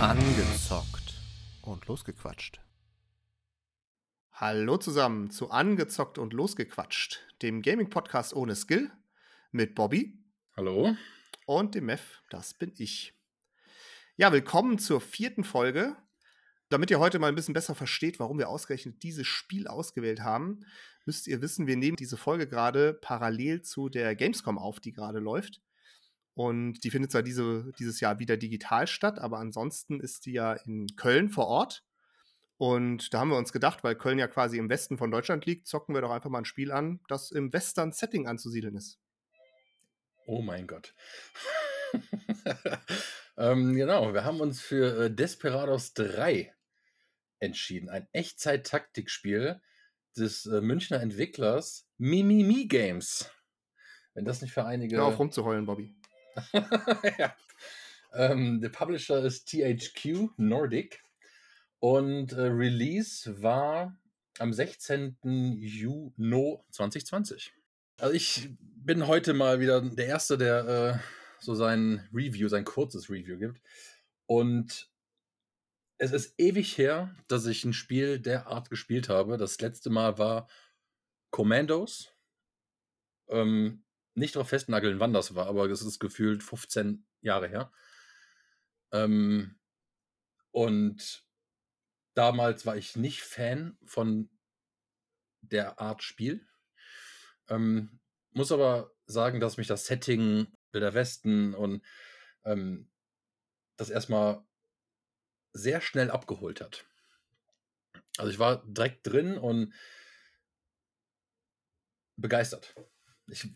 Angezockt und losgequatscht. Hallo zusammen zu Angezockt und losgequatscht, dem Gaming-Podcast ohne Skill mit Bobby. Hallo. Und dem Mev, das bin ich. Ja, willkommen zur vierten Folge. Damit ihr heute mal ein bisschen besser versteht, warum wir ausgerechnet dieses Spiel ausgewählt haben, müsst ihr wissen, wir nehmen diese Folge gerade parallel zu der Gamescom auf, die gerade läuft. Und die findet zwar diese, dieses Jahr wieder digital statt, aber ansonsten ist die ja in Köln vor Ort. Und da haben wir uns gedacht, weil Köln ja quasi im Westen von Deutschland liegt, zocken wir doch einfach mal ein Spiel an, das im Western-Setting anzusiedeln ist. Oh mein Gott. ähm, genau, wir haben uns für äh, Desperados 3 entschieden. Ein Echtzeit-Taktikspiel des äh, Münchner Entwicklers Mimimi Games. Wenn das nicht für einige. Hör auf rumzuheulen, Bobby. ja. ähm, der Publisher ist THQ Nordic und äh, Release war am 16. Juni 2020. Also ich bin heute mal wieder der Erste, der äh, so sein Review, sein kurzes Review gibt. Und es ist ewig her, dass ich ein Spiel der Art gespielt habe. Das letzte Mal war Commandos. Ähm, nicht darauf festnageln, wann das war, aber es ist gefühlt 15 Jahre her. Ähm, und damals war ich nicht Fan von der Art Spiel. Ähm, muss aber sagen, dass mich das Setting Wilder Westen und ähm, das erstmal sehr schnell abgeholt hat. Also ich war direkt drin und begeistert. Ich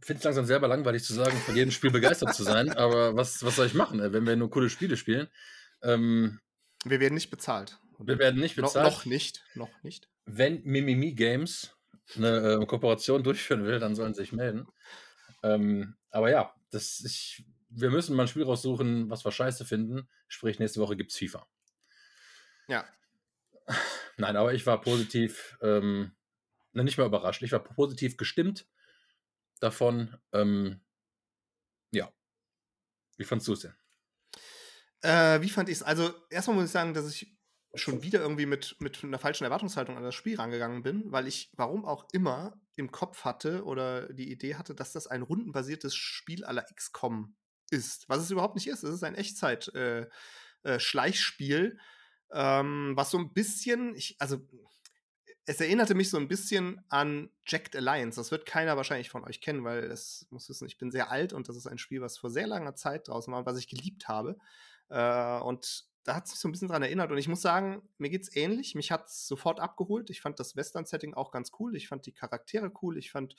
finde es langsam selber langweilig zu sagen, von jedem Spiel begeistert zu sein, aber was, was soll ich machen, äh, wenn wir nur coole Spiele spielen? Ähm, wir werden nicht bezahlt. Wir werden nicht bezahlt. No, noch nicht, noch nicht. Wenn Mimimi Games eine äh, Kooperation durchführen will, dann sollen sie sich melden. Ähm, aber ja, das, ich wir müssen mal ein Spiel raussuchen, was wir scheiße finden. Sprich, nächste Woche gibt es FIFA. Ja. Nein, aber ich war positiv, ähm, nicht mehr überrascht. Ich war positiv gestimmt davon. Ähm, ja. Wie fandst du es denn? Äh, wie fand ich es? Also, erstmal muss ich sagen, dass ich schon wieder irgendwie mit, mit einer falschen Erwartungshaltung an das Spiel rangegangen bin, weil ich, warum auch immer, im Kopf hatte oder die Idee hatte, dass das ein rundenbasiertes Spiel aller XCOM ist, was es überhaupt nicht ist. Es ist ein Echtzeit-Schleichspiel, äh, äh, ähm, was so ein bisschen, ich, also es erinnerte mich so ein bisschen an Jacked Alliance. Das wird keiner wahrscheinlich von euch kennen, weil es muss wissen, ich bin sehr alt und das ist ein Spiel, was vor sehr langer Zeit draußen war was ich geliebt habe. Äh, und da hat sich so ein bisschen dran erinnert. Und ich muss sagen, mir geht's ähnlich. Mich hat es sofort abgeholt. Ich fand das Western-Setting auch ganz cool. Ich fand die Charaktere cool. Ich fand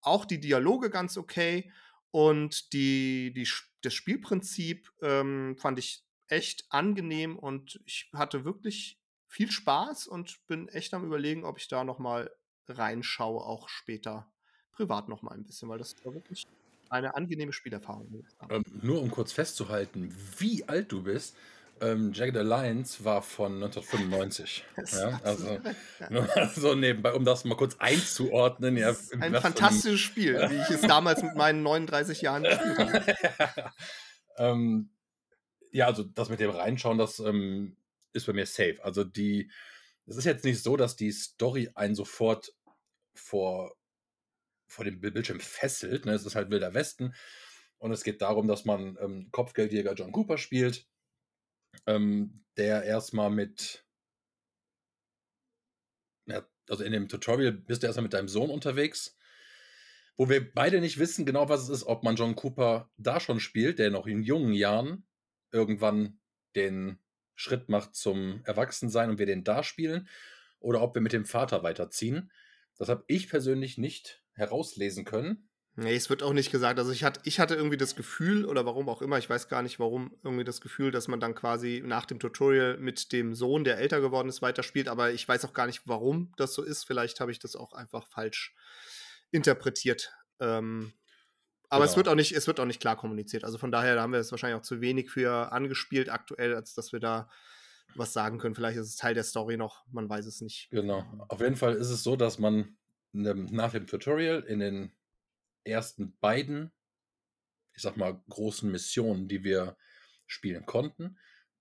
auch die Dialoge ganz okay. Und die, die, das Spielprinzip ähm, fand ich echt angenehm und ich hatte wirklich viel Spaß und bin echt am überlegen, ob ich da noch mal reinschaue, auch später privat noch mal ein bisschen, weil das war wirklich eine angenehme Spielerfahrung. Ähm, nur um kurz festzuhalten, wie alt du bist, ähm, Jagged Alliance war von 1995. ja, also nur so nebenbei, um das mal kurz einzuordnen. Ja, ein fantastisches Spiel, wie ich es damals mit meinen 39 Jahren gespielt habe. ähm, ja, also das mit dem Reinschauen, das ähm, ist bei mir safe. Also die, es ist jetzt nicht so, dass die Story einen sofort vor, vor dem Bildschirm fesselt. Ne? Es ist halt Wilder Westen. Und es geht darum, dass man ähm, Kopfgeldjäger John Cooper spielt ähm, der erstmal mit, ja, also in dem Tutorial bist du erstmal mit deinem Sohn unterwegs, wo wir beide nicht wissen genau, was es ist, ob man John Cooper da schon spielt, der noch in jungen Jahren irgendwann den Schritt macht zum Erwachsensein und wir den da spielen, oder ob wir mit dem Vater weiterziehen. Das habe ich persönlich nicht herauslesen können. Nee, es wird auch nicht gesagt. Also ich hatte, irgendwie das Gefühl, oder warum auch immer, ich weiß gar nicht warum, irgendwie das Gefühl, dass man dann quasi nach dem Tutorial mit dem Sohn, der älter geworden ist, weiterspielt. Aber ich weiß auch gar nicht, warum das so ist. Vielleicht habe ich das auch einfach falsch interpretiert. Ähm, aber genau. es wird auch nicht, es wird auch nicht klar kommuniziert. Also von daher haben wir es wahrscheinlich auch zu wenig für angespielt aktuell, als dass wir da was sagen können. Vielleicht ist es Teil der Story noch, man weiß es nicht. Genau. Auf jeden Fall ist es so, dass man nach dem Tutorial in den ersten beiden, ich sag mal, großen Missionen, die wir spielen konnten,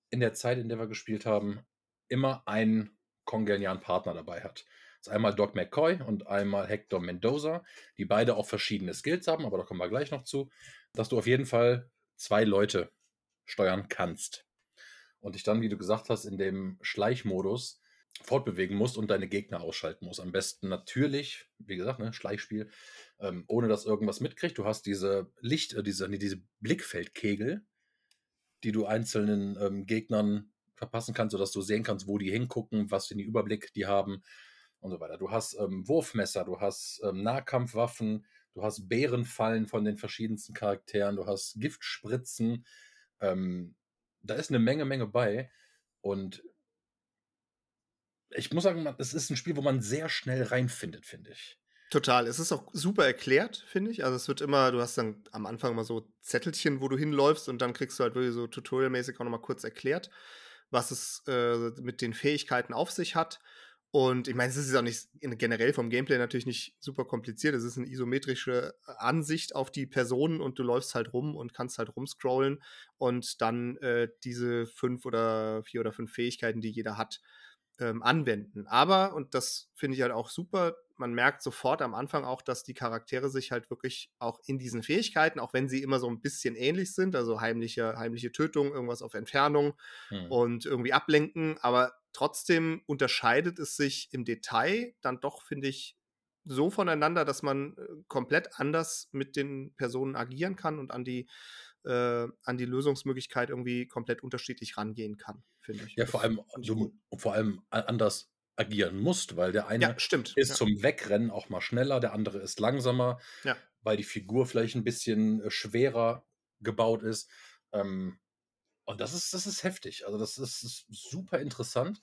in der Zeit, in der wir gespielt haben, immer einen kongenialen Partner dabei hat. Das ist einmal Doc McCoy und einmal Hector Mendoza, die beide auch verschiedene Skills haben, aber da kommen wir gleich noch zu, dass du auf jeden Fall zwei Leute steuern kannst. Und dich dann, wie du gesagt hast, in dem Schleichmodus fortbewegen musst und deine Gegner ausschalten musst. Am besten natürlich, wie gesagt, ne, Schleichspiel, ähm, ohne dass irgendwas mitkriegt. Du hast diese Licht, äh, diese, nee, diese Blickfeldkegel, die du einzelnen ähm, Gegnern verpassen kannst, sodass du sehen kannst, wo die hingucken, was für einen Überblick die haben und so weiter. Du hast ähm, Wurfmesser, du hast ähm, Nahkampfwaffen, du hast Bärenfallen von den verschiedensten Charakteren, du hast Giftspritzen. Ähm, da ist eine Menge, Menge bei. Und ich muss sagen, es ist ein Spiel, wo man sehr schnell reinfindet, finde ich. Total. Es ist auch super erklärt, finde ich. Also es wird immer, du hast dann am Anfang mal so Zettelchen, wo du hinläufst und dann kriegst du halt wirklich so tutorialmäßig auch nochmal kurz erklärt, was es äh, mit den Fähigkeiten auf sich hat. Und ich meine, es ist auch nicht generell vom Gameplay natürlich nicht super kompliziert. Es ist eine isometrische Ansicht auf die Personen und du läufst halt rum und kannst halt rumscrollen und dann äh, diese fünf oder vier oder fünf Fähigkeiten, die jeder hat, ähm, anwenden. Aber, und das finde ich halt auch super, man merkt sofort am Anfang auch, dass die Charaktere sich halt wirklich auch in diesen Fähigkeiten, auch wenn sie immer so ein bisschen ähnlich sind, also heimliche, heimliche Tötung, irgendwas auf Entfernung hm. und irgendwie ablenken, aber trotzdem unterscheidet es sich im Detail dann doch, finde ich, so voneinander, dass man äh, komplett anders mit den Personen agieren kann und an die äh, an die Lösungsmöglichkeit irgendwie komplett unterschiedlich rangehen kann, finde ich. Ja, vor allem, du, vor allem anders agieren musst, weil der eine ja, stimmt, ist ja. zum Wegrennen auch mal schneller, der andere ist langsamer, ja. weil die Figur vielleicht ein bisschen äh, schwerer gebaut ist. Ähm, und das ist, das ist heftig. Also, das ist, ist super interessant.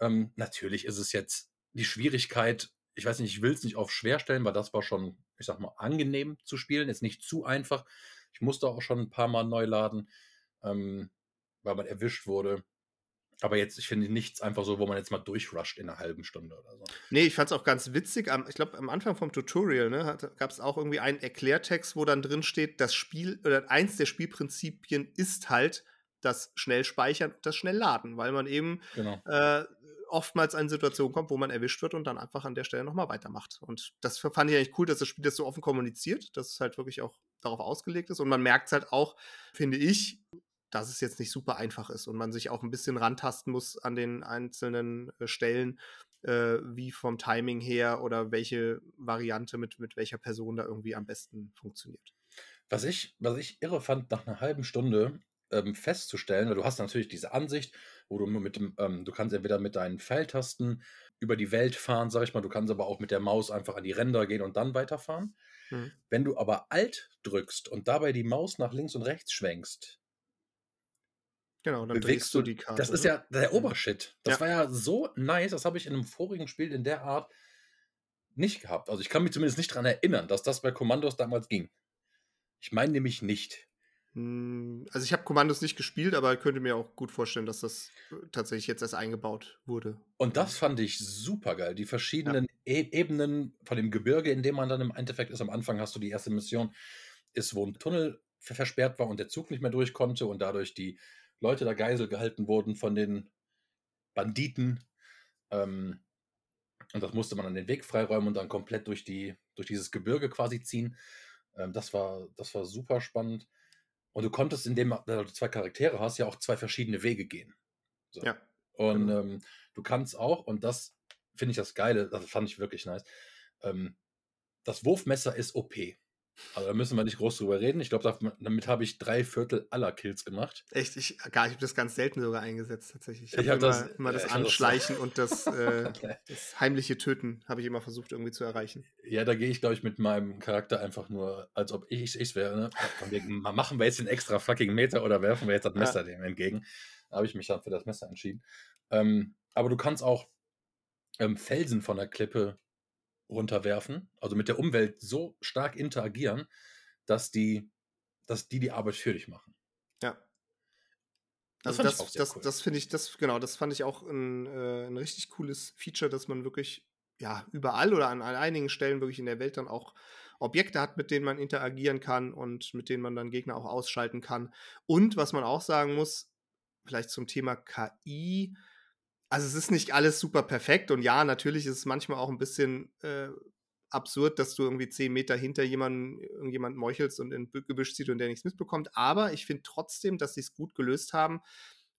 Ähm, natürlich ist es jetzt die Schwierigkeit, ich weiß nicht, ich will es nicht auf schwer stellen, weil das war schon, ich sag mal, angenehm zu spielen, ist nicht zu einfach. Ich musste auch schon ein paar Mal neu laden, ähm, weil man erwischt wurde. Aber jetzt, ich finde nichts einfach so, wo man jetzt mal durchrusht in einer halben Stunde oder so. Nee, ich fand es auch ganz witzig. Ich glaube, am Anfang vom Tutorial ne, gab es auch irgendwie einen Erklärtext, wo dann drin steht, das Spiel oder eins der Spielprinzipien ist halt das Schnellspeichern und das Schnellladen, weil man eben genau. äh, oftmals in Situationen kommt, wo man erwischt wird und dann einfach an der Stelle nochmal weitermacht. Und das fand ich eigentlich cool, dass das Spiel das so offen kommuniziert, dass es halt wirklich auch darauf ausgelegt ist. Und man merkt es halt auch, finde ich, dass es jetzt nicht super einfach ist und man sich auch ein bisschen rantasten muss an den einzelnen äh, Stellen, äh, wie vom Timing her oder welche Variante mit, mit welcher Person da irgendwie am besten funktioniert. Was ich, was ich irre fand, nach einer halben Stunde ähm, festzustellen, weil du hast natürlich diese Ansicht, wo du mit dem, ähm, du kannst entweder mit deinen Pfeiltasten über die Welt fahren, sag ich mal, du kannst aber auch mit der Maus einfach an die Ränder gehen und dann weiterfahren. Mhm. Wenn du aber Alt drückst und dabei die Maus nach links und rechts schwenkst, Genau, dann bewegst du die Karte. Das ist ne? ja der Obershit. Das ja. war ja so nice, das habe ich in einem vorigen Spiel in der Art nicht gehabt. Also ich kann mich zumindest nicht daran erinnern, dass das bei Kommandos damals ging. Ich meine nämlich nicht. Hm, also ich habe Kommandos nicht gespielt, aber könnte mir auch gut vorstellen, dass das äh, tatsächlich jetzt erst eingebaut wurde. Und das fand ich super geil. Die verschiedenen ja. e Ebenen von dem Gebirge, in dem man dann im Endeffekt ist. Am Anfang hast du die erste Mission, ist, wo ein Tunnel versperrt war und der Zug nicht mehr durch konnte und dadurch die Leute da Geisel gehalten wurden von den Banditen. Ähm, und das musste man an den Weg freiräumen und dann komplett durch, die, durch dieses Gebirge quasi ziehen. Ähm, das, war, das war super spannend. Und du konntest, indem du zwei Charaktere hast, ja auch zwei verschiedene Wege gehen. So. Ja. Und genau. ähm, du kannst auch, und das finde ich das Geile, das fand ich wirklich nice, ähm, das Wurfmesser ist OP. Also da müssen wir nicht groß drüber reden. Ich glaube, damit habe ich drei Viertel aller Kills gemacht. Echt? Ich, gar, ich habe das ganz selten sogar eingesetzt, tatsächlich. Ich, ich habe immer das, immer das Anschleichen das und das, äh, das, heimliche Töten habe ich immer versucht irgendwie zu erreichen. Ja, da gehe ich, glaube ich, mit meinem Charakter einfach nur, als ob ich es wäre. Ne? Wegen, machen wir jetzt den extra fucking Meter oder werfen wir jetzt das Messer ja. dem entgegen? Da habe ich mich dann für das Messer entschieden. Ähm, aber du kannst auch ähm, Felsen von der Klippe runterwerfen, also mit der Umwelt so stark interagieren, dass die, dass die die Arbeit für dich machen. Ja. Also das, das, das, cool. das finde ich, das, genau, das fand ich auch ein, äh, ein richtig cooles Feature, dass man wirklich, ja, überall oder an, an einigen Stellen wirklich in der Welt dann auch Objekte hat, mit denen man interagieren kann und mit denen man dann Gegner auch ausschalten kann. Und was man auch sagen muss, vielleicht zum Thema KI. Also es ist nicht alles super perfekt und ja, natürlich ist es manchmal auch ein bisschen äh, absurd, dass du irgendwie zehn Meter hinter jemanden, irgendjemand meuchelst und in Gebüsch zieht und der nichts mitbekommt. Aber ich finde trotzdem, dass sie es gut gelöst haben,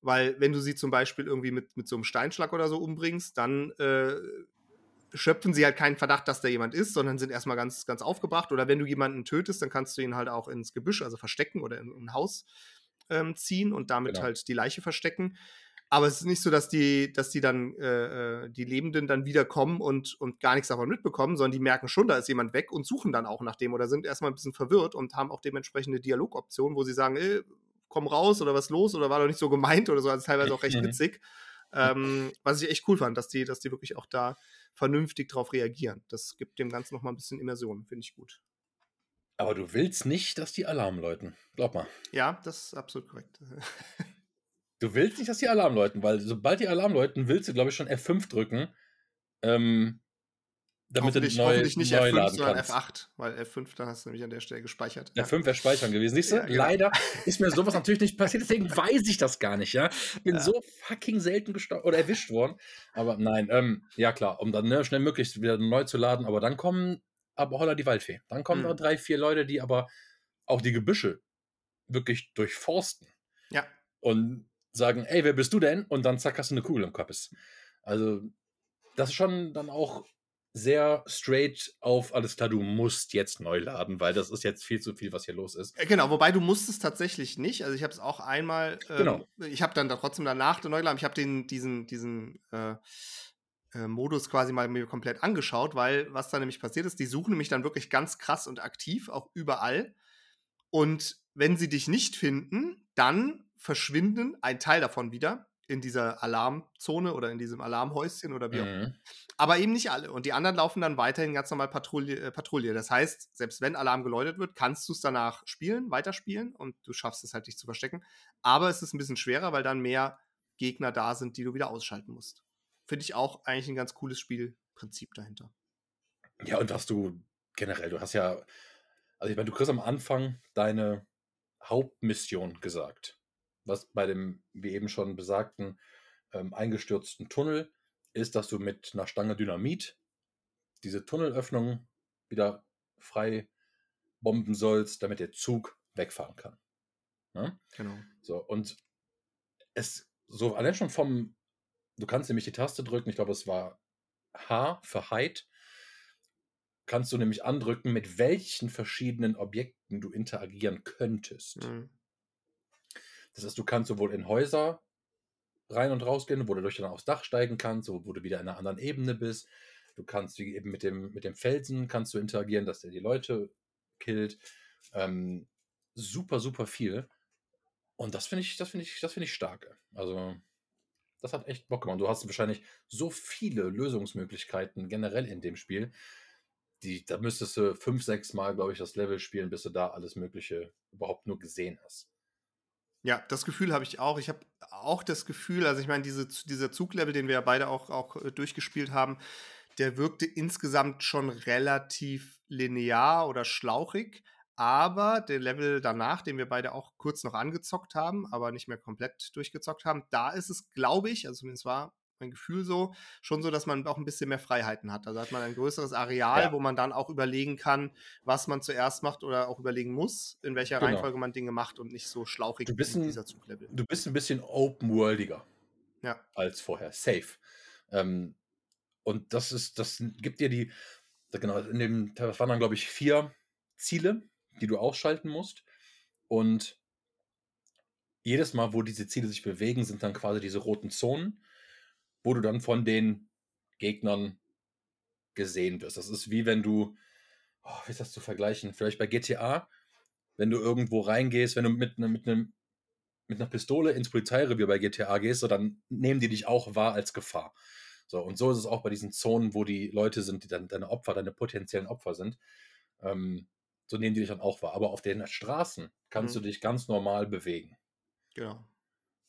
weil wenn du sie zum Beispiel irgendwie mit, mit so einem Steinschlag oder so umbringst, dann äh, schöpfen sie halt keinen Verdacht, dass da jemand ist, sondern sind erstmal ganz, ganz aufgebracht. Oder wenn du jemanden tötest, dann kannst du ihn halt auch ins Gebüsch, also verstecken oder in, in ein Haus ähm, ziehen und damit genau. halt die Leiche verstecken. Aber es ist nicht so, dass die, dass die dann, äh, äh, die Lebenden dann wiederkommen und, und gar nichts davon mitbekommen, sondern die merken schon, da ist jemand weg und suchen dann auch nach dem oder sind erstmal ein bisschen verwirrt und haben auch dementsprechende Dialogoptionen, wo sie sagen, ey, komm raus oder was los oder war doch nicht so gemeint oder so, also teilweise auch recht witzig. Ähm, was ich echt cool fand, dass die, dass die wirklich auch da vernünftig darauf reagieren. Das gibt dem Ganzen nochmal ein bisschen Immersion, finde ich gut. Aber du willst nicht, dass die Alarm läuten. Glaub mal. Ja, das ist absolut korrekt. du willst nicht, dass die Alarm läuten, weil sobald die Alarm läuten, willst du, glaube ich, schon F5 drücken. Ähm, damit hoffentlich, du neu, hoffentlich nicht neu F5, sondern kannst. F8, weil F5, da hast du nämlich an der Stelle gespeichert. F5 wäre speichern gewesen. Siehst du, ja, genau. leider ist mir sowas natürlich nicht passiert, deswegen weiß ich das gar nicht, ja. Bin ja. so fucking selten oder erwischt worden. Aber nein, ähm, ja klar, um dann ne, schnell möglichst wieder neu zu laden, aber dann kommen aber holla die Waldfee. Dann kommen mhm. da drei, vier Leute, die aber auch die Gebüsche wirklich durchforsten. Ja. Und sagen, ey, wer bist du denn? Und dann zack, hast du eine Kugel im Kopf. Also, das ist schon dann auch sehr straight auf alles klar, du musst jetzt neu laden, weil das ist jetzt viel zu viel, was hier los ist. Äh, genau, wobei du musst es tatsächlich nicht. Also ich habe es auch einmal, ähm, genau. ich habe dann da trotzdem danach neu geladen, ich habe den diesen diesen äh, äh, Modus quasi mal mir komplett angeschaut, weil was da nämlich passiert ist, die suchen nämlich dann wirklich ganz krass und aktiv auch überall. Und wenn sie dich nicht finden, dann verschwinden ein Teil davon wieder in dieser Alarmzone oder in diesem Alarmhäuschen oder wie auch immer. Mhm. Aber eben nicht alle. Und die anderen laufen dann weiterhin ganz normal Patrouille, äh, Patrouille. Das heißt, selbst wenn Alarm geläutet wird, kannst du es danach spielen, weiterspielen und du schaffst es halt, dich zu verstecken. Aber es ist ein bisschen schwerer, weil dann mehr Gegner da sind, die du wieder ausschalten musst. Finde ich auch eigentlich ein ganz cooles Spielprinzip dahinter. Ja, und was du generell, du hast ja, also ich meine, du kriegst am Anfang deine Hauptmission gesagt was bei dem, wie eben schon besagten, ähm, eingestürzten Tunnel ist, dass du mit einer Stange Dynamit diese Tunnelöffnung wieder frei bomben sollst, damit der Zug wegfahren kann. Ne? Genau. So, und es, so allein schon vom, du kannst nämlich die Taste drücken, ich glaube, es war H für Height, kannst du nämlich andrücken, mit welchen verschiedenen Objekten du interagieren könntest. Mhm. Das heißt, du kannst sowohl in Häuser rein und rausgehen, wo du durch dann aufs Dach steigen kannst, wo, wo du wieder in einer anderen Ebene bist. Du kannst wie eben mit dem, mit dem Felsen kannst du interagieren, dass der die Leute killt. Ähm, super, super viel. Und das finde ich, das finde ich, das finde ich stark. Also, das hat echt Bock gemacht. Du hast wahrscheinlich so viele Lösungsmöglichkeiten generell in dem Spiel. Die, da müsstest du fünf, sechs Mal, glaube ich, das Level spielen, bis du da alles Mögliche überhaupt nur gesehen hast. Ja, das Gefühl habe ich auch. Ich habe auch das Gefühl, also ich meine, diese, dieser Zuglevel, den wir ja beide auch, auch äh, durchgespielt haben, der wirkte insgesamt schon relativ linear oder schlauchig. Aber der Level danach, den wir beide auch kurz noch angezockt haben, aber nicht mehr komplett durchgezockt haben, da ist es, glaube ich, also zumindest war mein Gefühl so, schon so, dass man auch ein bisschen mehr Freiheiten hat. Also hat man ein größeres Areal, ja. wo man dann auch überlegen kann, was man zuerst macht oder auch überlegen muss, in welcher genau. Reihenfolge man Dinge macht und nicht so schlauchig du bist ein, dieser Zuglevel. Du bist ein bisschen open-worldiger ja. als vorher. Safe. Ähm, und das ist, das gibt dir die, genau, in dem, das waren dann, glaube ich, vier Ziele, die du ausschalten musst. Und jedes Mal, wo diese Ziele sich bewegen, sind dann quasi diese roten Zonen wo du dann von den Gegnern gesehen wirst. Das ist wie wenn du, oh, wie ist das zu vergleichen? Vielleicht bei GTA, wenn du irgendwo reingehst, wenn du mit, ne, mit, einem, mit einer Pistole ins Polizeirevier bei GTA gehst, so, dann nehmen die dich auch wahr als Gefahr. So, und so ist es auch bei diesen Zonen, wo die Leute sind, die dann deine Opfer, deine potenziellen Opfer sind. Ähm, so nehmen die dich dann auch wahr. Aber auf den Straßen kannst mhm. du dich ganz normal bewegen. Genau.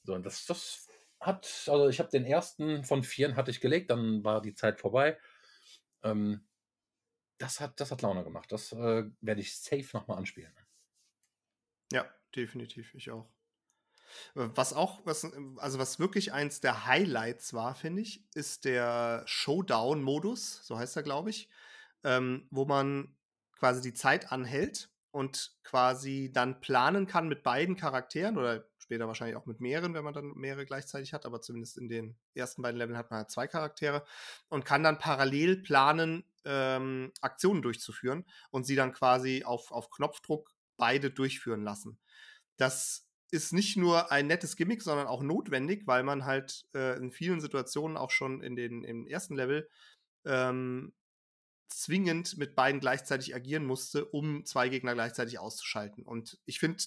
So, und das, das hat, also ich habe den ersten von vieren hatte ich gelegt, dann war die Zeit vorbei. Ähm, das hat, das hat Laune gemacht. Das äh, werde ich safe nochmal anspielen. Ja, definitiv, ich auch. Was auch, was, also was wirklich eins der Highlights war, finde ich, ist der Showdown-Modus, so heißt er, glaube ich, ähm, wo man quasi die Zeit anhält und quasi dann planen kann mit beiden Charakteren oder später wahrscheinlich auch mit mehreren, wenn man dann mehrere gleichzeitig hat, aber zumindest in den ersten beiden Leveln hat man halt zwei Charaktere und kann dann parallel planen, ähm, Aktionen durchzuführen und sie dann quasi auf, auf Knopfdruck beide durchführen lassen. Das ist nicht nur ein nettes Gimmick, sondern auch notwendig, weil man halt äh, in vielen Situationen auch schon in den im ersten Level ähm, zwingend mit beiden gleichzeitig agieren musste, um zwei Gegner gleichzeitig auszuschalten. Und ich finde,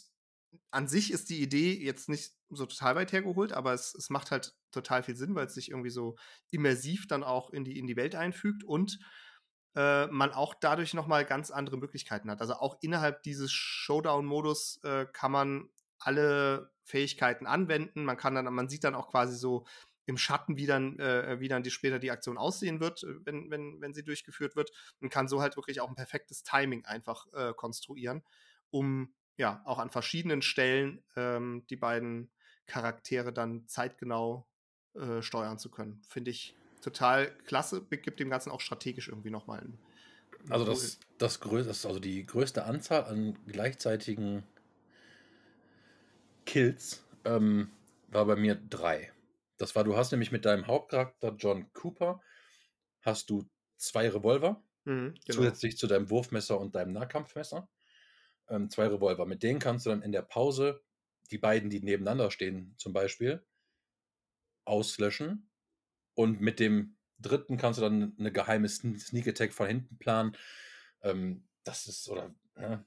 an sich ist die Idee jetzt nicht so total weit hergeholt, aber es, es macht halt total viel Sinn, weil es sich irgendwie so immersiv dann auch in die, in die Welt einfügt und äh, man auch dadurch nochmal ganz andere Möglichkeiten hat. Also auch innerhalb dieses Showdown-Modus äh, kann man alle Fähigkeiten anwenden. Man kann dann, man sieht dann auch quasi so im Schatten, wie dann, äh, wie dann die, später die Aktion aussehen wird, äh, wenn, wenn, wenn sie durchgeführt wird. Und kann so halt wirklich auch ein perfektes Timing einfach äh, konstruieren, um ja auch an verschiedenen Stellen ähm, die beiden Charaktere dann zeitgenau äh, steuern zu können. Finde ich total klasse, gibt dem Ganzen auch strategisch irgendwie nochmal einen. Also das, das größte, also die größte Anzahl an gleichzeitigen Kills ähm, war bei mir drei. Das war, du hast nämlich mit deinem Hauptcharakter John Cooper, hast du zwei Revolver, mhm, genau. zusätzlich zu deinem Wurfmesser und deinem Nahkampfmesser. Ähm, zwei Revolver. Mit denen kannst du dann in der Pause die beiden, die nebeneinander stehen, zum Beispiel, auslöschen. Und mit dem dritten kannst du dann eine geheime Sneak Attack von hinten planen. Ähm, das ist, oder ja,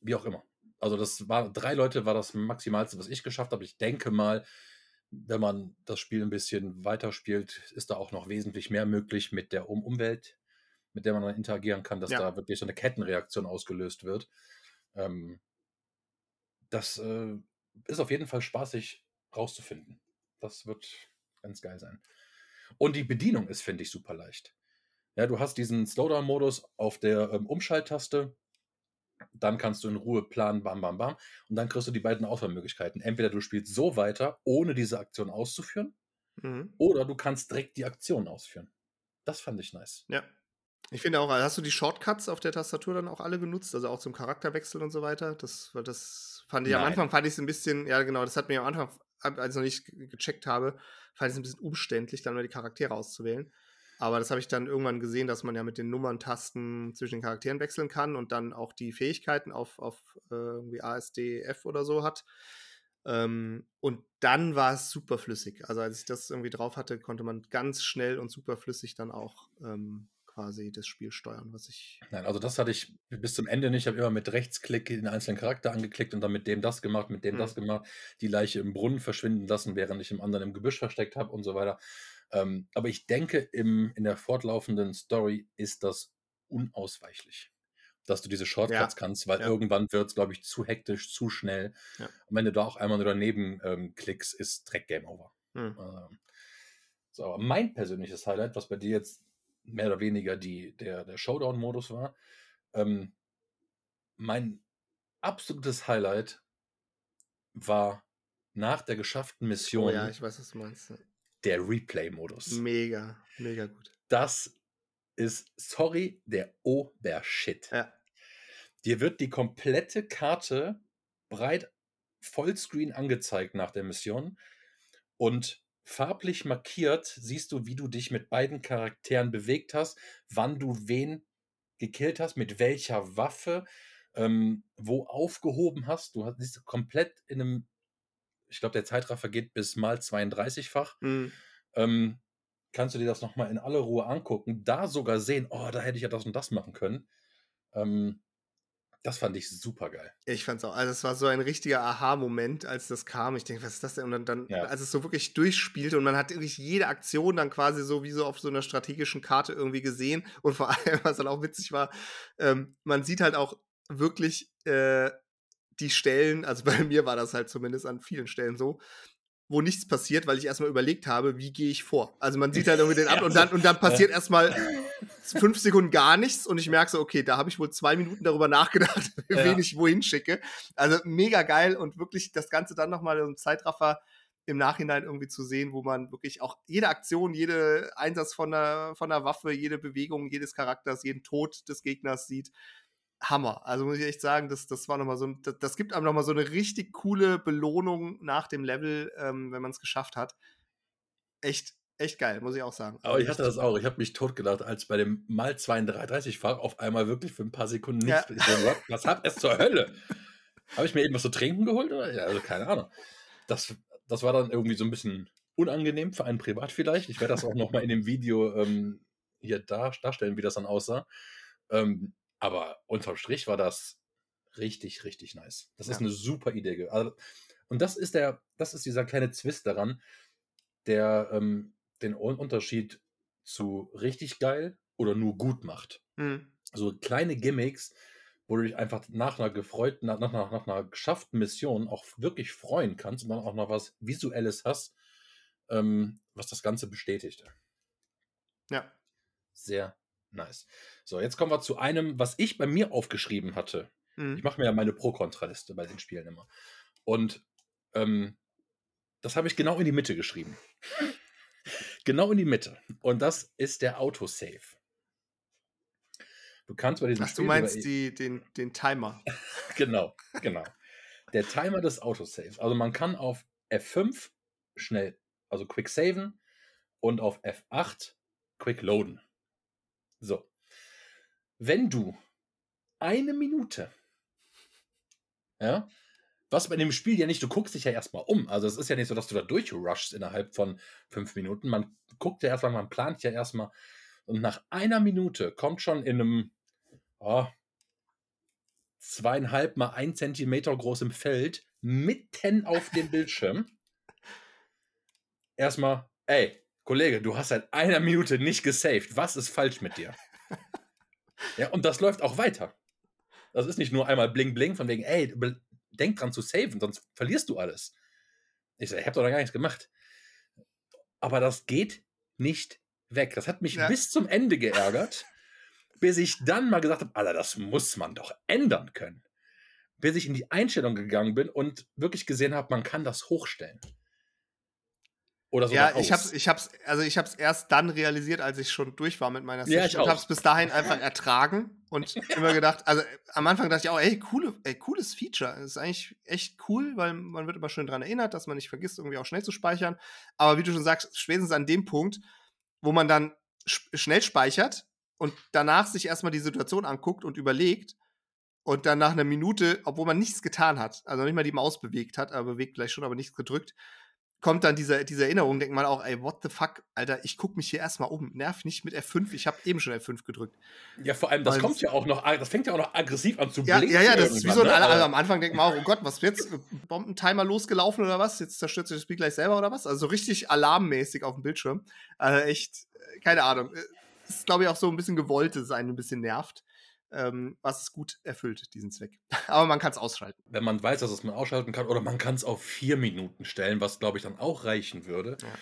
wie auch immer. Also das war, drei Leute war das Maximalste, was ich geschafft habe. Ich denke mal, wenn man das Spiel ein bisschen weiterspielt, ist da auch noch wesentlich mehr möglich mit der um Umwelt, mit der man dann interagieren kann, dass ja. da wirklich so eine Kettenreaktion ausgelöst wird. Ähm, das äh, ist auf jeden Fall spaßig rauszufinden. Das wird ganz geil sein. Und die Bedienung ist, finde ich, super leicht. Ja, du hast diesen Slowdown-Modus auf der ähm, Umschalttaste dann kannst du in Ruhe planen, bam, bam, bam. Und dann kriegst du die beiden Auswahlmöglichkeiten. Entweder du spielst so weiter, ohne diese Aktion auszuführen, mhm. oder du kannst direkt die Aktion ausführen. Das fand ich nice. Ja. Ich finde auch, hast du die Shortcuts auf der Tastatur dann auch alle genutzt, also auch zum Charakterwechsel und so weiter? Das, das fand ich Nein. am Anfang fand ich es ein bisschen, ja genau, das hat mir am Anfang, als ich noch nicht gecheckt habe, fand ich es ein bisschen umständlich, dann mal die Charaktere auszuwählen. Aber das habe ich dann irgendwann gesehen, dass man ja mit den Nummerntasten zwischen den Charakteren wechseln kann und dann auch die Fähigkeiten auf, auf äh, irgendwie ASDF oder so hat. Ähm, und dann war es super flüssig. Also als ich das irgendwie drauf hatte, konnte man ganz schnell und super flüssig dann auch ähm, quasi das Spiel steuern, was ich. Nein, also das hatte ich bis zum Ende nicht. Ich habe immer mit Rechtsklick den einzelnen Charakter angeklickt und dann mit dem das gemacht, mit dem hm. das gemacht, die Leiche im Brunnen verschwinden lassen, während ich im anderen im Gebüsch versteckt habe und so weiter. Ähm, aber ich denke, im, in der fortlaufenden Story ist das unausweichlich, dass du diese Shortcuts ja. kannst, weil ja. irgendwann wird es, glaube ich, zu hektisch, zu schnell. Ja. Und wenn du da auch einmal nur daneben ähm, klickst, ist Dreck Game Over. Hm. Ähm, so, mein persönliches Highlight, was bei dir jetzt mehr oder weniger die, der, der Showdown-Modus war, ähm, mein absolutes Highlight war nach der geschafften Mission. Oh ja, ich weiß, was du meinst der Replay-Modus. Mega, mega gut. Das ist, sorry, der Obershit. Ja. Dir wird die komplette Karte breit Vollscreen angezeigt nach der Mission und farblich markiert siehst du, wie du dich mit beiden Charakteren bewegt hast, wann du wen gekillt hast, mit welcher Waffe, ähm, wo aufgehoben hast. Du siehst komplett in einem ich glaube, der Zeitraffer geht bis mal 32-fach. Mhm. Ähm, kannst du dir das nochmal in aller Ruhe angucken, da sogar sehen, oh, da hätte ich ja das und das machen können. Ähm, das fand ich super geil. Ich fand es auch. Also, es war so ein richtiger Aha-Moment, als das kam. Ich denke, was ist das denn? Und dann, dann ja. als es so wirklich durchspielte und man hat wirklich jede Aktion dann quasi so wie so auf so einer strategischen Karte irgendwie gesehen. Und vor allem, was dann auch witzig war, ähm, man sieht halt auch wirklich äh, die Stellen, also bei mir war das halt zumindest an vielen Stellen so, wo nichts passiert, weil ich erstmal überlegt habe, wie gehe ich vor. Also man sieht halt irgendwie den ab und dann, und dann passiert erstmal fünf Sekunden gar nichts und ich merke so, okay, da habe ich wohl zwei Minuten darüber nachgedacht, Ja. wen ich wohin schicke. Also mega geil und wirklich das Ganze dann nochmal im Zeitraffer im Nachhinein irgendwie zu sehen, wo man wirklich auch jede Aktion, jede Einsatz von der, von der Waffe, jede Bewegung jedes Charakters, jeden Tod des Gegners sieht. Hammer. Also muss ich echt sagen, das, das war nochmal so ein, das, das gibt einem nochmal so eine richtig coole Belohnung nach dem Level, ähm, wenn man es geschafft hat. Echt, echt geil, muss ich auch sagen. Aber ich hatte das auch. Ich habe mich totgelacht, als bei dem mal 32-fach auf einmal wirklich für ein paar Sekunden Ja. nichts. What? was hab es zur Hölle? Habe ich mir eben was zu trinken geholt? Oder? Ja, also keine Ahnung. Das, das war dann irgendwie so ein bisschen unangenehm für einen privat vielleicht. Ich werde das auch nochmal in dem Video ähm, hier dar, darstellen, wie das dann aussah. Ähm, aber unterm Strich war das richtig, richtig nice. Das ist Ja. eine super Idee. Also, und das ist der, das ist dieser kleine Zwist daran, der ähm, den Un- Unterschied zu richtig geil oder nur gut macht. Hm. So kleine Gimmicks, wo du dich einfach nach einer gefreuten, nach, nach, nach einer geschafften Mission auch wirklich freuen kannst und dann auch noch was Visuelles hast, ähm, was das Ganze bestätigt. Ja. Sehr nice. So, jetzt kommen wir zu einem, was ich bei mir aufgeschrieben hatte. Hm. Ich mache mir ja meine Pro-Kontra-Liste bei den Spielen immer. Und ähm, das habe ich genau in die Mitte geschrieben. genau in die Mitte. Und das ist der Autosave. Du kannst bei diesem Ach, du Spiel. meinst über- die, den, den Timer. Genau, genau. Der Timer des Autosaves. Also man kann auf F5 schnell, also quick saven und auf F8 quick loaden. So. Wenn du eine Minute, ja, was bei dem Spiel ja nicht, du guckst dich ja erstmal um. Also es ist ja nicht so, dass du da durchrushst innerhalb von fünf Minuten. Man guckt ja erstmal, man plant ja erstmal. Und nach einer Minute kommt schon in einem oh, zweieinhalb mal ein Zentimeter großem Feld mitten auf dem Bildschirm erstmal, ey, Kollege, du hast seit einer Minute nicht gesaved. Was ist falsch mit dir? ja, und das läuft auch weiter. Das ist nicht nur einmal bling bling von wegen, ey, denk dran zu saven, sonst verlierst du alles. Ich so, ich hab doch noch gar nichts gemacht. Aber das geht nicht weg. Das hat mich Ja. bis zum Ende geärgert, bis ich dann mal gesagt habe, Alter, das muss man doch ändern können. Bis ich in die Einstellung gegangen bin und wirklich gesehen habe, man kann das hochstellen. Oder sogar Ja, ich hab's, ich hab's, also ich hab's erst dann realisiert, als ich schon durch war mit meiner Ja, Session ich und hab's bis dahin einfach ertragen und immer gedacht, also äh, am Anfang dachte ich auch, ey, coole, ey, cooles Feature. Das ist eigentlich echt cool, weil man wird immer schön dran erinnert, dass man nicht vergisst, irgendwie auch schnell zu speichern. Aber wie du schon sagst, spätestens an dem Punkt, wo man dann sch schnell speichert und danach sich erstmal die Situation anguckt und überlegt und dann nach einer Minute, obwohl man nichts getan hat, also nicht mal die Maus bewegt hat, aber bewegt vielleicht schon, aber nichts gedrückt, kommt dann diese, diese Erinnerung, denkt man auch, ey, what the fuck, Alter, ich guck mich hier erstmal um. Nerv nicht mit F5, ich habe eben schon F5 gedrückt. Ja, vor allem, das Weil kommt ja auch noch, das fängt ja auch noch aggressiv an zu Ja, blinken. ja, ja, das ist wie so ein, ne? also am Anfang denkt man auch, oh Gott, was jetzt? Bombentimer losgelaufen oder was? Jetzt zerstört sich das Spiel gleich selber oder was? Also so richtig alarmmäßig auf dem Bildschirm. Also echt, äh, keine Ahnung. Äh, Ist, glaube ich, auch so ein bisschen gewollt, dass es einen ein bisschen nervt. Ähm, was es gut erfüllt, diesen Zweck. Aber man kann es ausschalten. Wenn man weiß, dass es man ausschalten kann, oder man kann es auf vier Minuten stellen, was, glaube ich, dann auch reichen würde. Ja.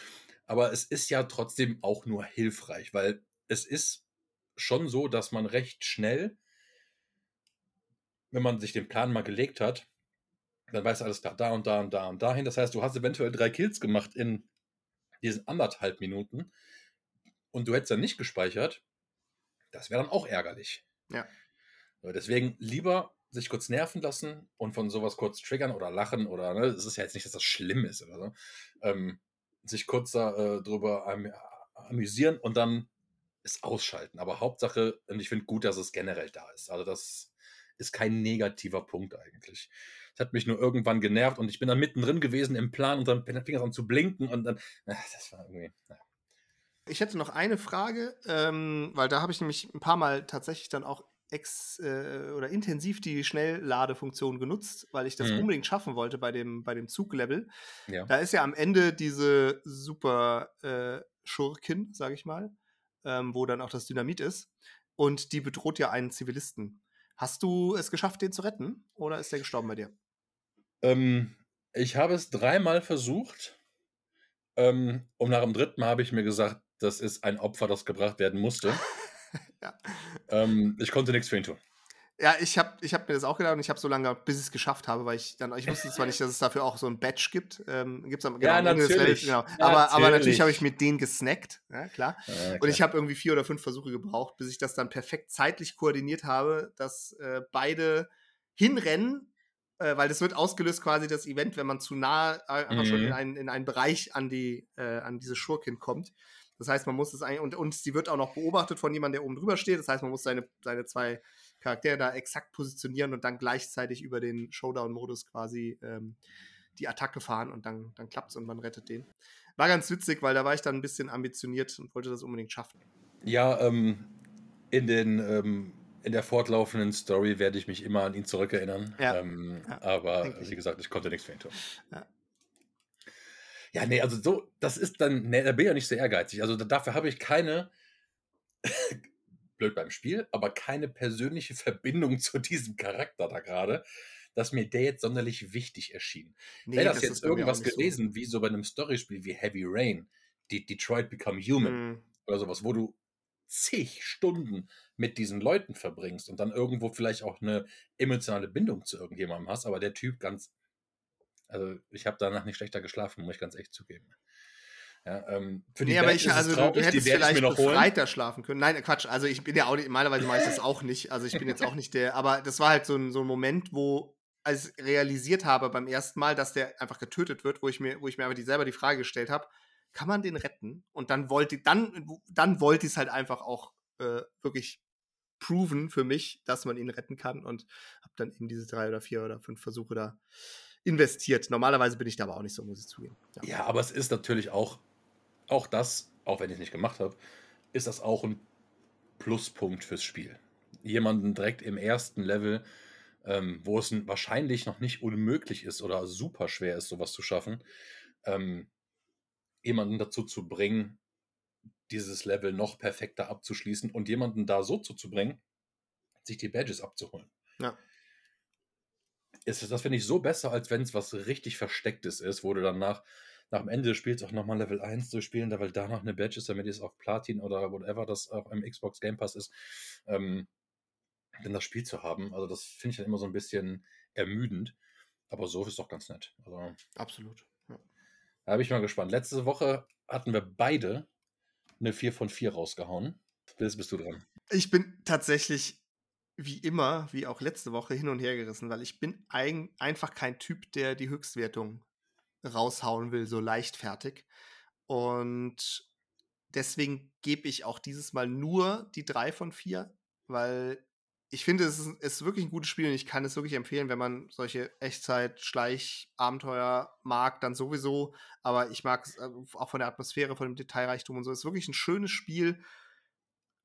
Aber es ist ja trotzdem auch nur hilfreich, weil es ist schon so, dass man recht schnell, wenn man sich den Plan mal gelegt hat, dann weiß alles klar, da und da und da und dahin. Das heißt, du hast eventuell drei Kills gemacht in diesen anderthalb Minuten und du hättest dann nicht gespeichert. Das wäre dann auch ärgerlich. Ja. So, Deswegen lieber sich kurz nerven lassen und von sowas kurz triggern oder lachen oder, ne, es ist ja jetzt nicht, dass das schlimm ist oder so, ähm, sich kurz da, äh, am, amüsieren und dann es ausschalten. Aber Hauptsache, und ich finde gut, dass es generell da ist. Also das ist kein negativer Punkt eigentlich. Es hat mich nur irgendwann genervt und ich bin dann mittendrin gewesen im Plan und dann fing es an zu blinken und dann, äh, das war irgendwie, naja. Ich hätte noch eine Frage, ähm, weil da habe ich nämlich ein paar Mal tatsächlich dann auch ex äh, oder intensiv die Schnellladefunktion genutzt, weil ich das Mhm. unbedingt schaffen wollte bei dem, bei dem Zuglevel. Ja. Da ist ja am Ende diese super äh, Schurkin, sage ich mal, ähm, wo dann auch das Dynamit ist. Und die bedroht ja einen Zivilisten. Hast du es geschafft, den zu retten? Oder ist der gestorben bei dir? Ähm, ich habe es dreimal versucht Ähm, und nach dem dritten Mal habe ich mir gesagt, das ist ein Opfer, das gebracht werden musste. Ja. Ähm, ich konnte nichts für ihn tun. Ja, ich habe ich hab mir das auch gedacht und ich habe so lange, bis ich es geschafft habe, weil ich dann, ich wusste zwar nicht, dass es dafür auch so ein Badge gibt. Ähm, gibt's am, Ja, Ende des natürlich. Levels, genau. Aber, aber natürlich Natürlich. habe ich mir den gesnackt, ja, klar. Ja, Und klar. ich habe irgendwie vier oder fünf Versuche gebraucht, bis ich das dann perfekt zeitlich koordiniert habe, dass äh, beide hinrennen, äh, weil das wird ausgelöst quasi das Event, wenn man zu nah äh, einfach schon Mhm. in einen, in einen Bereich an, die, äh, an diese Schurkin kommt. Das heißt, man muss es eigentlich, und, und sie wird auch noch beobachtet von jemandem, der oben drüber steht. Das heißt, man muss seine, seine zwei Charaktere da exakt positionieren und dann gleichzeitig über den Showdown-Modus quasi ähm, die Attacke fahren und dann, dann klappt es und man rettet den. War ganz witzig, weil da war ich dann ein bisschen ambitioniert und wollte das unbedingt schaffen. Ja, ähm, in, den, ähm, in der fortlaufenden Story werde ich mich immer an ihn zurückerinnern. Ja. Ähm, Ja, aber wie gesagt, ich konnte nichts für ihn tun. Ja. Ja, nee, also so, das ist dann, nee, da bin ich ja nicht so ehrgeizig. Also da, dafür habe ich keine, blöd beim Spiel, aber keine persönliche Verbindung zu diesem Charakter da gerade, dass mir der jetzt sonderlich wichtig erschien. Nee, Wäre das, ist jetzt irgendwas nicht so. gewesen, wie so bei einem Storyspiel wie Heavy Rain, die Detroit Become Human Hm. oder sowas, wo du zig Stunden mit diesen Leuten verbringst und dann irgendwo vielleicht auch eine emotionale Bindung zu irgendjemandem hast, aber der Typ ganz, also ich habe danach nicht schlechter geschlafen, muss ich ganz echt zugeben. Ja, ähm, für die Nee, aber Band ich, ist es also du, traurig, du hättest ich vielleicht noch holen. befreiter schlafen können. Nein, Quatsch. Also ich bin ja auch nicht, normalerweise mache ich das auch nicht. Also ich bin jetzt auch nicht der, aber das war halt so ein, so ein Moment, wo als ich realisiert habe beim ersten Mal, dass der einfach getötet wird, wo ich mir, wo ich mir aber die, selber die Frage gestellt habe, kann man den retten? Und dann wollte, dann, dann wollte ich es halt einfach auch äh, wirklich proven für mich, dass man ihn retten kann und habe dann eben diese drei oder vier oder fünf Versuche da investiert. Normalerweise bin ich da aber auch nicht so, muss ich zugeben. Ja. Ja, aber es ist natürlich auch, auch das, auch wenn ich es nicht gemacht habe, ist das auch ein Pluspunkt fürs Spiel. Jemanden direkt im ersten Level, ähm, wo es wahrscheinlich noch nicht unmöglich ist oder super schwer ist, sowas zu schaffen, ähm, jemanden dazu zu bringen, dieses Level noch perfekter abzuschließen und jemanden da so zu, zu bringen, sich die Badges abzuholen. Ja. Ist, das finde ich so besser, als wenn es was richtig Verstecktes ist, wo du dann nach, nach dem Ende des Spiels auch nochmal Level 1 durchspielen, da weil da noch eine Badge ist, damit es auf Platin oder whatever das auch im Xbox Game Pass ist, ähm, dann das Spiel zu haben. Also das finde ich dann immer so ein bisschen ermüdend. Aber so ist doch ganz nett. Also Absolut. Ja. da bin ich mal gespannt. Letzte Woche hatten wir beide eine 4 von 4 rausgehauen. Jetzt bist du dran. Ich bin tatsächlich wie immer, wie auch letzte Woche, hin und her gerissen, weil ich bin ein, einfach kein Typ, der die Höchstwertung raushauen will, so leichtfertig. Und deswegen gebe ich auch dieses Mal nur die 3 von 4, weil ich finde, es ist, ist wirklich ein gutes Spiel und ich kann es wirklich empfehlen, wenn man solche Echtzeit-Schleich-Abenteuer mag, dann sowieso. Aber ich mag es äh, auch von der Atmosphäre, von dem Detailreichtum und so. Es ist wirklich ein schönes Spiel.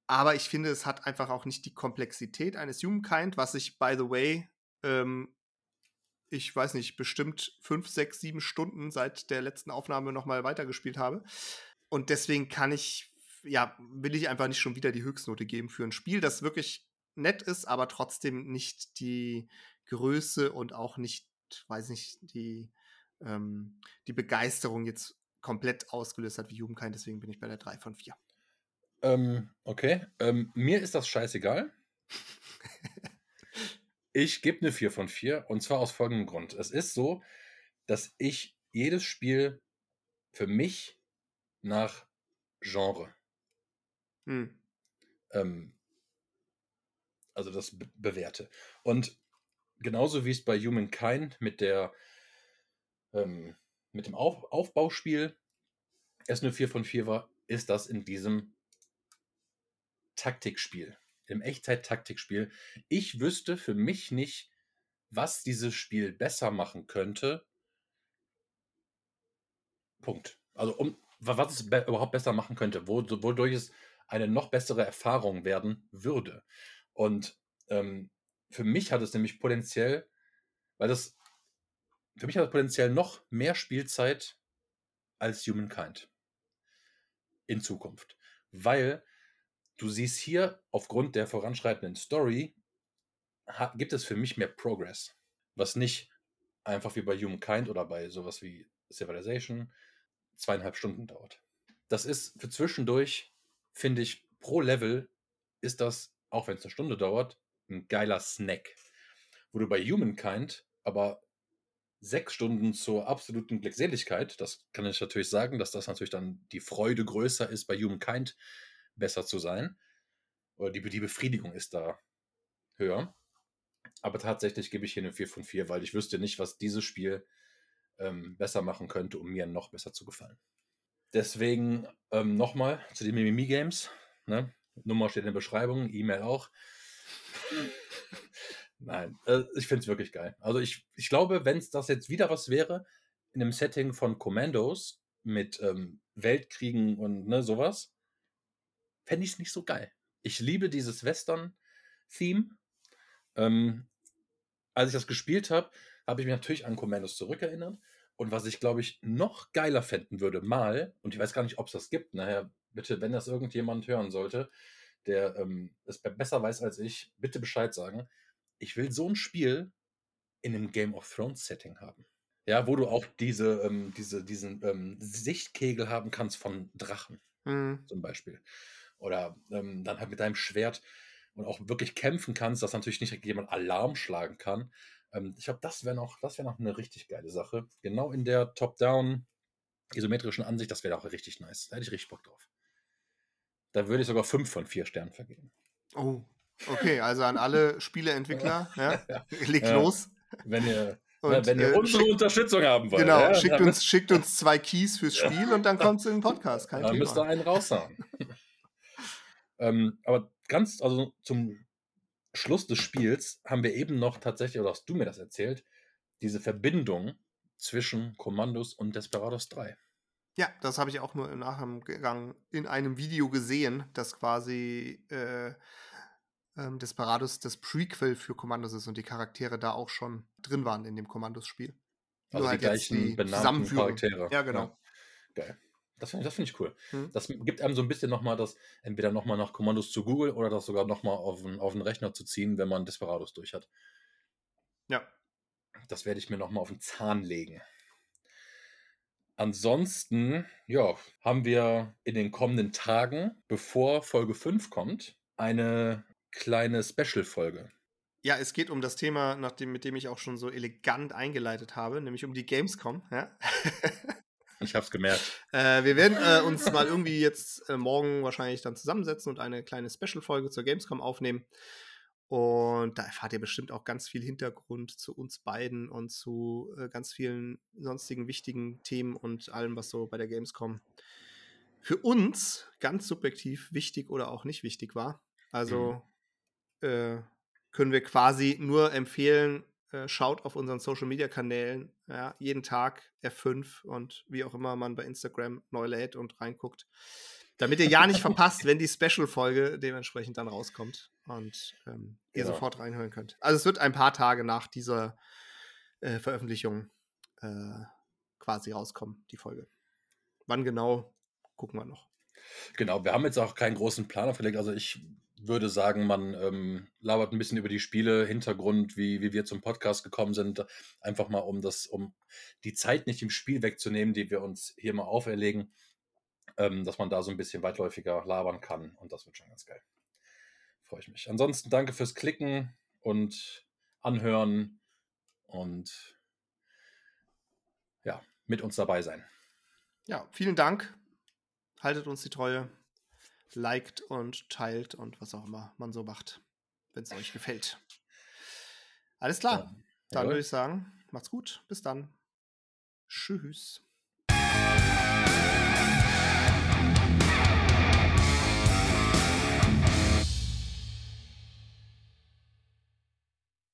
Aber ich finde, es hat einfach auch nicht die Komplexität eines Humankind, was ich, by the way, ähm, ich weiß nicht, bestimmt fünf, sechs, sieben Stunden seit der letzten Aufnahme nochmal weitergespielt habe. Und deswegen kann ich, ja, will ich einfach nicht schon wieder die Höchstnote geben für ein Spiel, das wirklich nett ist, aber trotzdem nicht die Größe und auch nicht, weiß nicht, die, ähm, die Begeisterung jetzt komplett ausgelöst hat wie Jugendkind. Deswegen bin ich bei der 3 von 4. Ähm, okay. Ähm, mir ist das scheißegal. Ich gebe eine 4 von 4 und zwar aus folgendem Grund. Es ist so, dass ich jedes Spiel für mich nach Genre, Hm. ähm, also das be bewerte. Und genauso wie es bei Humankind mit der ähm, mit dem Auf Aufbauspiel erst eine 4 von 4 war, ist das in diesem Taktikspiel, im Echtzeit-Taktikspiel. Ich wüsste für mich nicht, was dieses Spiel besser machen könnte. Punkt. Also um wa- was es be überhaupt besser machen könnte, wo, wodurch es eine noch bessere Erfahrung werden würde. Und ähm, für mich hat es nämlich potenziell, weil das für mich hat es potenziell noch mehr Spielzeit als Humankind in Zukunft. Weil du siehst hier aufgrund der voranschreitenden Story, gibt es für mich mehr Progress. Was nicht einfach wie bei Humankind oder bei sowas wie Civilization zweieinhalb Stunden dauert. Das ist für zwischendurch, finde ich, pro Level ist das, auch wenn es eine Stunde dauert, ein geiler Snack. Wo du bei Humankind aber sechs Stunden zur absoluten Glückseligkeit, das kann ich natürlich sagen, dass das natürlich dann die Freude größer ist, bei Humankind besser zu sein. Oder die, die Befriedigung ist da höher. Aber tatsächlich gebe ich hier eine 4 von 4, weil ich wüsste nicht, was dieses Spiel ähm, besser machen könnte, um mir noch besser zu gefallen. Deswegen ähm, nochmal zu den Mimimi-Games. Ne? Nummer steht in der Beschreibung, E-Mail auch. Nein, äh, ich finde es wirklich geil. Also ich, ich glaube, wenn es das jetzt wieder was wäre, in einem Setting von Commandos mit ähm, Weltkriegen und ne, sowas, fände ich es nicht so geil. Ich liebe dieses Western-Theme. Ähm, als ich das gespielt habe, habe ich mich natürlich an Commandos zurückerinnert. Und was ich, glaube ich, noch geiler fänden würde, mal, und ich weiß gar nicht, ob es das gibt, naja, bitte, wenn das irgendjemand hören sollte, der ähm, es besser weiß als ich, bitte Bescheid sagen. Ich will so ein Spiel in einem Game of Thrones Setting haben. Ja, wo du auch diese, ähm, diese, diesen ähm, Sichtkegel haben kannst von Drachen, Mhm. zum Beispiel. Oder ähm, dann halt mit deinem Schwert und auch wirklich kämpfen kannst, dass natürlich nicht jemand Alarm schlagen kann. Ähm, ich glaube, das wäre noch, das wäre noch eine richtig geile Sache. Genau in der Top-Down isometrischen Ansicht, das wäre auch richtig nice. Da hätte ich richtig Bock drauf. Da würde ich sogar fünf von vier Sternen vergeben. Oh, okay, also an alle Spieleentwickler, ja, Ja. legt Ja. los. Wenn ihr, Und, ja, wenn ihr äh, unsere schickt- Unterstützung haben wollt, Genau, ja, schickt, uns, schickt uns zwei Keys fürs Spiel und dann kommt es in den Podcast. Kein dann müsst ihr Thema. einen raushauen. ähm, aber ganz, also zum Schluss des Spiels haben wir eben noch tatsächlich, oder hast du mir das erzählt, diese Verbindung zwischen Kommandos und Desperados 3. Ja, das habe ich auch nur im Nachgang in einem Video gesehen, dass quasi äh, ähm, Desperados das Prequel für Kommandos ist und die Charaktere da auch schon drin waren in dem Kommandos-Spiel. Also Nur die halt gleichen benannten. Charaktere. Ja, genau. Geil. Das finde ich, das find ich cool. Hm. Das gibt einem so ein bisschen nochmal das, entweder nochmal nach Kommandos zu Google oder das sogar nochmal auf den, auf den Rechner zu ziehen, wenn man Desperados durch hat. Ja. Das werde ich mir nochmal auf den Zahn legen. Ansonsten, ja, haben wir in den kommenden Tagen, bevor Folge 5 kommt, eine kleine Special-Folge. Ja, es geht um das Thema, nach dem, mit dem ich auch schon so elegant eingeleitet habe, nämlich um die Gamescom. Ja? Ich habe es gemerkt. Äh, wir werden äh, uns mal irgendwie jetzt äh, morgen wahrscheinlich dann zusammensetzen und eine kleine Special-Folge zur Gamescom aufnehmen. Und da erfahrt ihr bestimmt auch ganz viel Hintergrund zu uns beiden und zu äh, ganz vielen sonstigen wichtigen Themen und allem, was so bei der Gamescom für uns ganz subjektiv wichtig oder auch nicht wichtig war. Also äh, können wir quasi nur empfehlen, äh, schaut auf unseren Social Media Kanälen, ja, jeden Tag F5 und wie auch immer man bei Instagram neu lädt und reinguckt, damit ihr ja nicht verpasst, wenn die Special-Folge dementsprechend dann rauskommt und ähm, ihr Genau. sofort reinhören könnt. Also es wird ein paar Tage nach dieser äh, Veröffentlichung äh, quasi rauskommen, die Folge. Wann genau, gucken wir noch. Genau, wir haben jetzt auch keinen großen Plan aufgelegt. Also ich würde sagen, man ähm, labert ein bisschen über die Spiele, Hintergrund, wie, wie wir zum Podcast gekommen sind. Einfach mal, um das, um die Zeit nicht im Spiel wegzunehmen, die wir uns hier mal auferlegen, ähm, dass man da so ein bisschen weitläufiger labern kann. Und das wird schon ganz geil. Freue ich mich. Ansonsten danke fürs Klicken und Anhören und ja, mit uns dabei sein. Ja, vielen Dank. Haltet uns die Treue. Liked und teilt und was auch immer man so macht, wenn es euch gefällt. Alles klar. Ja. Dann würde ich sagen, macht's gut. Bis dann. Tschüss.